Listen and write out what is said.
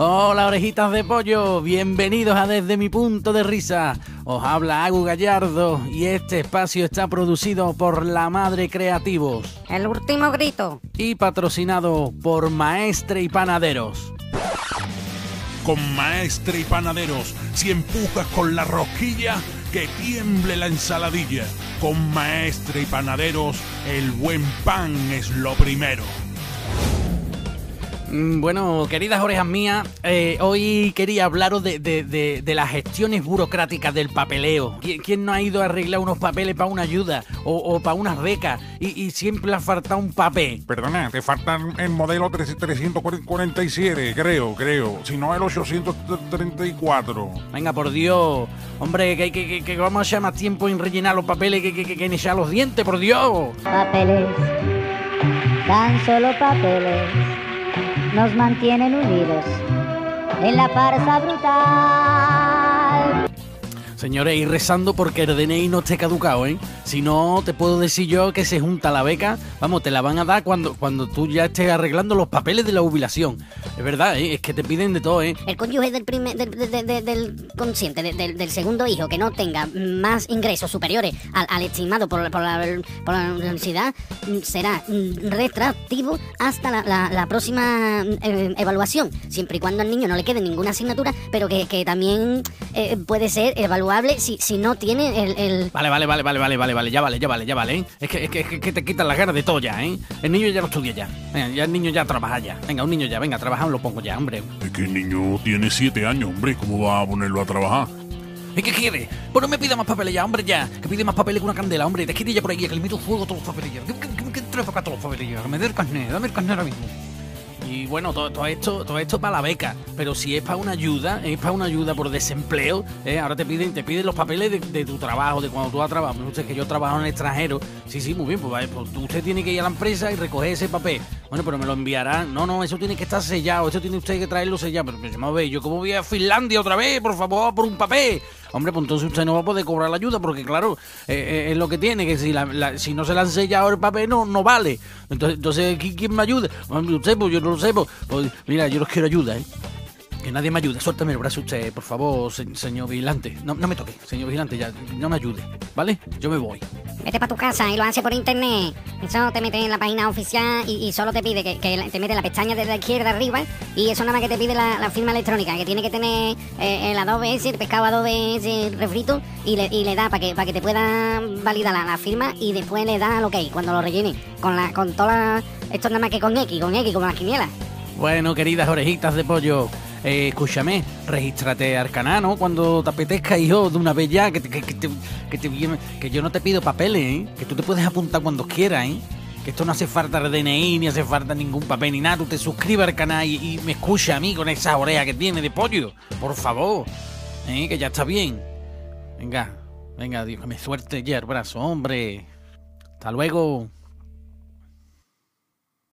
Hola orejitas de pollo, bienvenidos a Desde mi punto de risa. Os habla Agu Gallardo y este espacio está producido por La Madre Creativos. El último grito. Y patrocinado por Maestre y Panaderos. Con Maestre y Panaderos, si empujas con la rosquilla, que tiemble la ensaladilla. Con Maestre y Panaderos, el buen pan es lo primero. Mm, bueno, queridas orejas mías, eh, hoy quería hablaros de, las gestiones burocráticas del papeleo. ¿Quién, no ha ido a arreglar unos papeles para una ayuda o, para unas becas y, siempre le ha faltado un papel? Perdona, te falta el modelo 347, creo, creo. Si no, el 834. Venga, por Dios. Hombre, que, vamos a echar más tiempo en rellenar los papeles que, que, en echar los dientes, por Dios. Papeles, tan solo papeles nos mantienen unidos en la farsa brutal. Señores, ir rezando porque el DNI no esté caducado, ¿eh? Si no, te puedo decir yo que se junta la beca. Vamos, te la van a dar cuando, cuando tú ya estés arreglando los papeles de la jubilación. Es verdad, ¿eh? es que te piden de todo, ¿eh? El cónyuge del, primer, del, consciente, del, segundo hijo, que no tenga más ingresos superiores al, estimado por, por, la, la universidad, será retractivo hasta la, próxima eh, evaluación, siempre y cuando al niño no le quede ninguna asignatura, pero que, también eh, puede ser evaluado si, si no tiene el, Vale, vale, vale, vale, vale, vale, vale, ya vale, ya vale, ya vale, ¿eh? Es que, es que, que te quitan las ganas de todo ya, ¿eh? El niño ya no estudia ya. Venga, ya el niño ya trabaja ya. Venga, un niño ya, venga, trabajar lo pongo ya, hombre. Es que el niño tiene siete años, hombre, ¿cómo va a ponerlo a trabajar? ¿Y qué quiere? Pues no me pida más papeles ya, hombre, ya. Que pide más papeles que una candela, hombre. Te quiere ya por ahí, que le meto fuego a todos los papeles ya. Que, que, que, que todos los papeles ya. Que me dé el carnet, dame el carnet ahora mismo. Y bueno, todo, esto todo esto para la beca, pero si es para una ayuda, es para una ayuda por desempleo, ¿eh? ahora te piden te piden los papeles de, tu trabajo, de cuando tú has trabajado. Usted que yo trabajo en el extranjero, sí, sí, muy bien, pues, pues usted tiene que ir a la empresa y recoger ese papel. Bueno, pero me lo enviarán. No, no, eso tiene que estar sellado, eso tiene usted que traerlo sellado. Pero ver, yo como voy a Finlandia otra vez, por favor, por un papel. Hombre, pues entonces usted no va a poder cobrar la ayuda porque, claro, eh, eh, es lo que tiene, que si, no se le han sellado el papel no, no vale. Entonces, entonces ¿quién me ayuda? Usted, pues yo no lo sé, pues, pues, mira, yo los quiero ayuda, ¿eh? Que nadie me ayude. Suéltame el brazo usted, por favor, señor vigilante. No, no me toque, señor vigilante, ya, no me ayude, ¿vale? Yo me voy. Vete para tu casa y lo hace por internet. Eso te mete en la página oficial y, solo te pide que, te mete la pestaña de la izquierda arriba y eso nada más que te pide la, firma electrónica, que tiene que tener eh, el Adobe ese, el pescado Adobe ese refrito y le, y le da para que, para que te pueda validar la, firma y después le da que hay cuando lo rellene. Con la, con todas esto nada más que con X, con X, como las quinielas. Bueno, queridas orejitas de pollo, eh, escúchame, regístrate al canal, Cuando te apetezca, hijo, de una vez ya, que, que, que, que, yo no te pido papeles, ¿eh? Que tú te puedes apuntar cuando quieras, ¿eh? Que esto no hace falta DNI, ni hace falta ningún papel, ni nada. Tú te suscribes al canal y, me escucha a mí con esa oreja que tiene de pollo. Por favor, ¿eh? Que ya está bien. Venga, venga, Dios, que me suerte ya el brazo, hombre. Hasta luego.